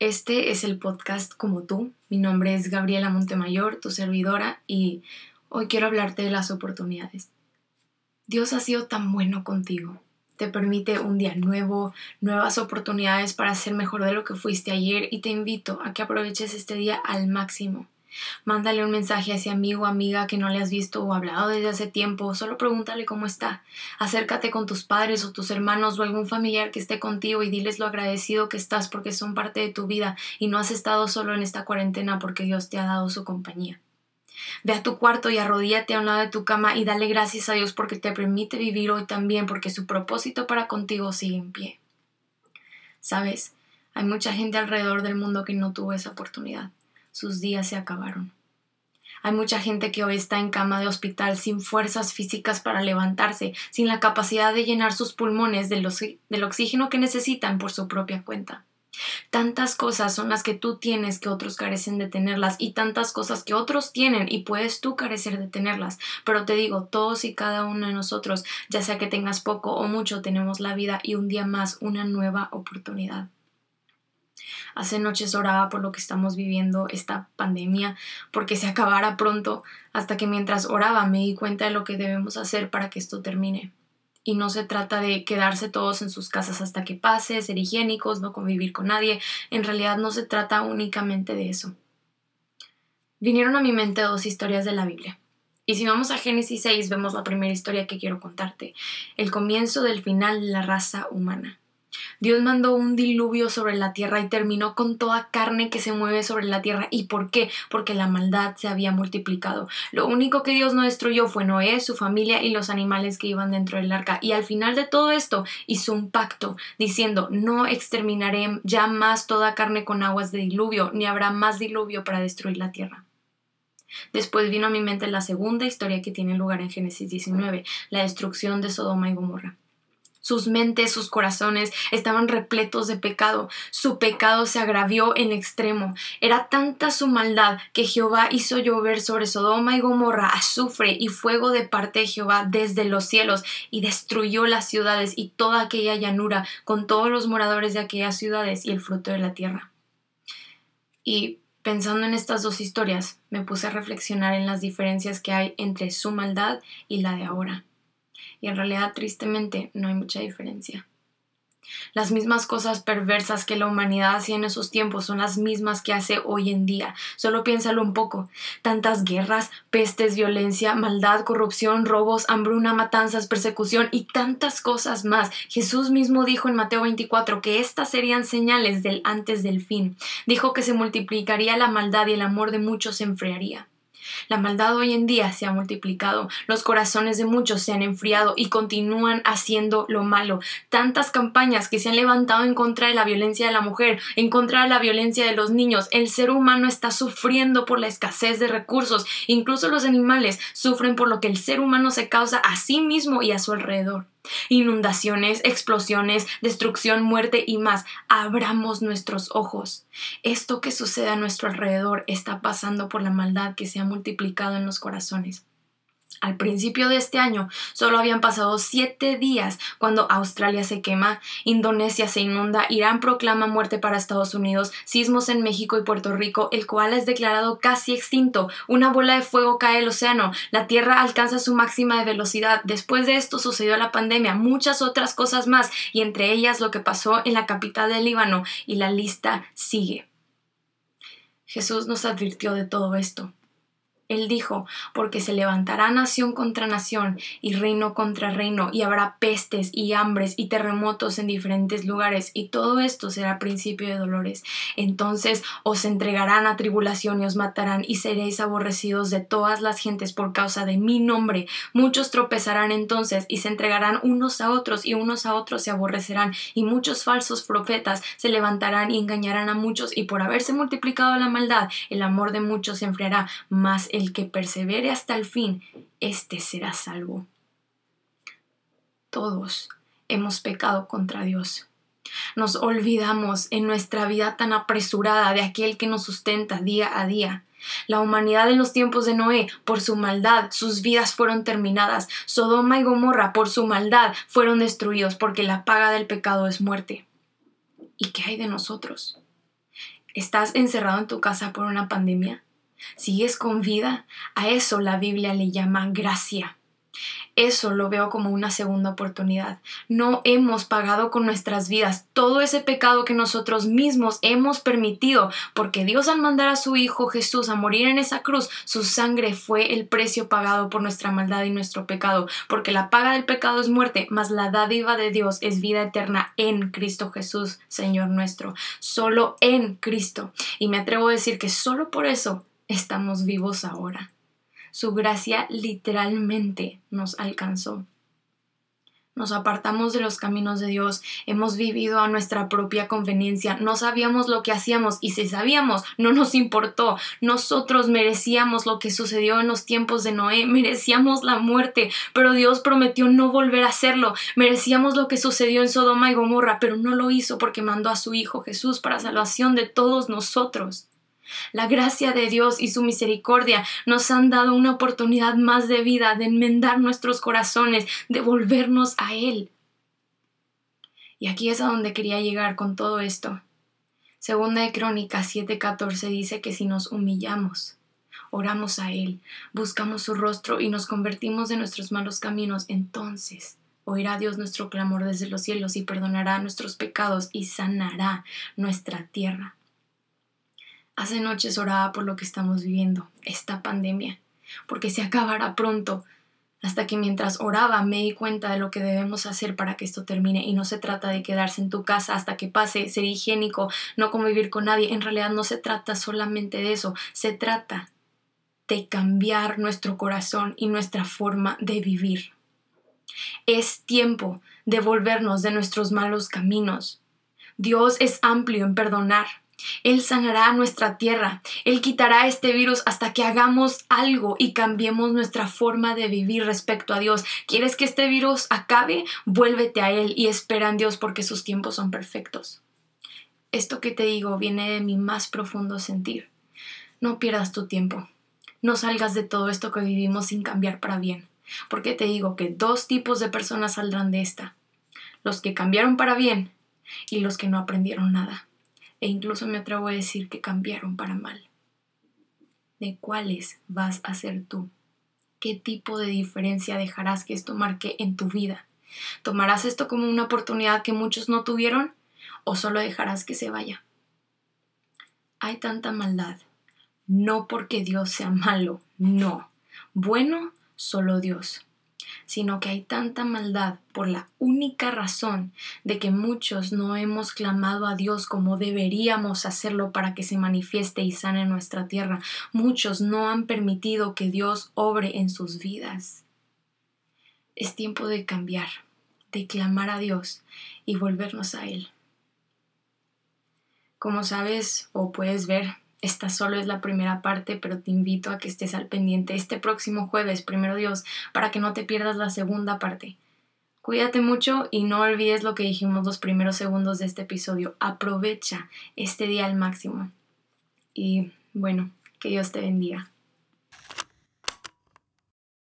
Este es el podcast como tú. Mi nombre es Gabriela Montemayor, tu servidora, y hoy quiero hablarte de las oportunidades. Dios ha sido tan bueno contigo. Te permite un día nuevo, nuevas oportunidades para ser mejor de lo que fuiste ayer y te invito a que aproveches este día al máximo. Mándale un mensaje a ese amigo o amiga que no le has visto o hablado desde hace tiempo, solo pregúntale cómo está. Acércate con tus padres o tus hermanos o algún familiar que esté contigo y diles lo agradecido que estás porque son parte de tu vida y no has estado solo en esta cuarentena porque Dios te ha dado su compañía. Ve a tu cuarto y arrodíate a un lado de tu cama y dale gracias a Dios porque te permite vivir hoy también porque su propósito para contigo sigue en pie. Sabes, hay mucha gente alrededor del mundo que no tuvo esa oportunidad sus días se acabaron. Hay mucha gente que hoy está en cama de hospital sin fuerzas físicas para levantarse, sin la capacidad de llenar sus pulmones del, oxígeno que necesitan por su propia cuenta. Tantas cosas son las que tú tienes que otros carecen de tenerlas y tantas cosas que otros tienen y puedes tú carecer de tenerlas. Pero te digo, todos y cada uno de nosotros, ya sea que tengas poco o mucho, tenemos la vida y un día más una nueva oportunidad. Hace noches oraba por lo que estamos viviendo, esta pandemia, porque se acabara pronto, hasta que mientras oraba me di cuenta de lo que debemos hacer para que esto termine. Y no se trata de quedarse todos en sus casas hasta que pase, ser higiénicos, no convivir con nadie. En realidad no se trata únicamente de eso. Vinieron a mi mente dos historias de la Biblia. Y si vamos a Génesis 6, vemos la primera historia que quiero contarte, el comienzo del final de la raza humana. Dios mandó un diluvio sobre la tierra y terminó con toda carne que se mueve sobre la tierra. ¿Y por qué? Porque la maldad se había multiplicado. Lo único que Dios no destruyó fue Noé, su familia y los animales que iban dentro del arca. Y al final de todo esto hizo un pacto diciendo, no exterminaré ya más toda carne con aguas de diluvio, ni habrá más diluvio para destruir la tierra. Después vino a mi mente la segunda historia que tiene lugar en Génesis 19, la destrucción de Sodoma y Gomorra. Sus mentes, sus corazones estaban repletos de pecado. Su pecado se agravió en extremo. Era tanta su maldad que Jehová hizo llover sobre Sodoma y Gomorra azufre y fuego de parte de Jehová desde los cielos y destruyó las ciudades y toda aquella llanura con todos los moradores de aquellas ciudades y el fruto de la tierra. Y pensando en estas dos historias, me puse a reflexionar en las diferencias que hay entre su maldad y la de ahora y en realidad tristemente no hay mucha diferencia. Las mismas cosas perversas que la humanidad hacía en esos tiempos son las mismas que hace hoy en día. Solo piénsalo un poco. Tantas guerras, pestes, violencia, maldad, corrupción, robos, hambruna, matanzas, persecución y tantas cosas más. Jesús mismo dijo en Mateo 24 que estas serían señales del antes del fin. Dijo que se multiplicaría la maldad y el amor de muchos se enfriaría. La maldad hoy en día se ha multiplicado, los corazones de muchos se han enfriado y continúan haciendo lo malo. Tantas campañas que se han levantado en contra de la violencia de la mujer, en contra de la violencia de los niños. El ser humano está sufriendo por la escasez de recursos. Incluso los animales sufren por lo que el ser humano se causa a sí mismo y a su alrededor. Inundaciones, explosiones, destrucción, muerte y más. Abramos nuestros ojos. Esto que sucede a nuestro alrededor está pasando por la maldad que se ha multiplicado en los corazones. Al principio de este año solo habían pasado siete días cuando Australia se quema, Indonesia se inunda, Irán proclama muerte para Estados Unidos, sismos en México y Puerto Rico, el cual es declarado casi extinto, una bola de fuego cae al océano, la Tierra alcanza su máxima de velocidad, después de esto sucedió la pandemia, muchas otras cosas más, y entre ellas lo que pasó en la capital del Líbano, y la lista sigue. Jesús nos advirtió de todo esto. Él dijo, porque se levantará nación contra nación y reino contra reino, y habrá pestes y hambres y terremotos en diferentes lugares, y todo esto será principio de dolores. Entonces os entregarán a tribulación y os matarán, y seréis aborrecidos de todas las gentes por causa de mi nombre. Muchos tropezarán entonces y se entregarán unos a otros, y unos a otros se aborrecerán, y muchos falsos profetas se levantarán y engañarán a muchos, y por haberse multiplicado la maldad, el amor de muchos se enfriará, más el que persevere hasta el fin, éste será salvo. Todos hemos pecado contra Dios. Nos olvidamos en nuestra vida tan apresurada de aquel que nos sustenta día a día. La humanidad en los tiempos de Noé, por su maldad, sus vidas fueron terminadas. Sodoma y Gomorra, por su maldad, fueron destruidos porque la paga del pecado es muerte. ¿Y qué hay de nosotros? ¿Estás encerrado en tu casa por una pandemia? ¿Sigues con vida? A eso la Biblia le llama gracia. Eso lo veo como una segunda oportunidad. No hemos pagado con nuestras vidas todo ese pecado que nosotros mismos hemos permitido, porque Dios al mandar a su Hijo Jesús a morir en esa cruz, su sangre fue el precio pagado por nuestra maldad y nuestro pecado, porque la paga del pecado es muerte, mas la dádiva de Dios es vida eterna en Cristo Jesús, Señor nuestro, solo en Cristo. Y me atrevo a decir que solo por eso estamos vivos ahora. Su gracia literalmente nos alcanzó. Nos apartamos de los caminos de Dios, hemos vivido a nuestra propia conveniencia, no sabíamos lo que hacíamos y si sabíamos, no nos importó. Nosotros merecíamos lo que sucedió en los tiempos de Noé, merecíamos la muerte, pero Dios prometió no volver a hacerlo. Merecíamos lo que sucedió en Sodoma y Gomorra, pero no lo hizo porque mandó a su Hijo Jesús para salvación de todos nosotros. La gracia de Dios y su misericordia nos han dado una oportunidad más de vida, de enmendar nuestros corazones, de volvernos a Él. Y aquí es a donde quería llegar con todo esto. Segunda de Crónicas 7:14 dice que si nos humillamos, oramos a Él, buscamos su rostro y nos convertimos de nuestros malos caminos, entonces oirá Dios nuestro clamor desde los cielos y perdonará nuestros pecados y sanará nuestra tierra. Hace noches oraba por lo que estamos viviendo, esta pandemia, porque se acabará pronto, hasta que mientras oraba me di cuenta de lo que debemos hacer para que esto termine y no se trata de quedarse en tu casa hasta que pase, ser higiénico, no convivir con nadie, en realidad no se trata solamente de eso, se trata de cambiar nuestro corazón y nuestra forma de vivir. Es tiempo de volvernos de nuestros malos caminos. Dios es amplio en perdonar, él sanará nuestra tierra. Él quitará este virus hasta que hagamos algo y cambiemos nuestra forma de vivir respecto a Dios. ¿Quieres que este virus acabe? Vuélvete a Él y espera en Dios porque sus tiempos son perfectos. Esto que te digo viene de mi más profundo sentir. No pierdas tu tiempo. No salgas de todo esto que vivimos sin cambiar para bien. Porque te digo que dos tipos de personas saldrán de esta. Los que cambiaron para bien y los que no aprendieron nada e incluso me atrevo a decir que cambiaron para mal. ¿De cuáles vas a ser tú? ¿Qué tipo de diferencia dejarás que esto marque en tu vida? ¿Tomarás esto como una oportunidad que muchos no tuvieron o solo dejarás que se vaya? Hay tanta maldad, no porque Dios sea malo, no. Bueno, solo Dios sino que hay tanta maldad por la única razón de que muchos no hemos clamado a Dios como deberíamos hacerlo para que se manifieste y sane nuestra tierra. Muchos no han permitido que Dios obre en sus vidas. Es tiempo de cambiar, de clamar a Dios y volvernos a Él. Como sabes o puedes ver, esta solo es la primera parte, pero te invito a que estés al pendiente este próximo jueves, primero Dios, para que no te pierdas la segunda parte. Cuídate mucho y no olvides lo que dijimos los primeros segundos de este episodio. Aprovecha este día al máximo. Y bueno, que Dios te bendiga.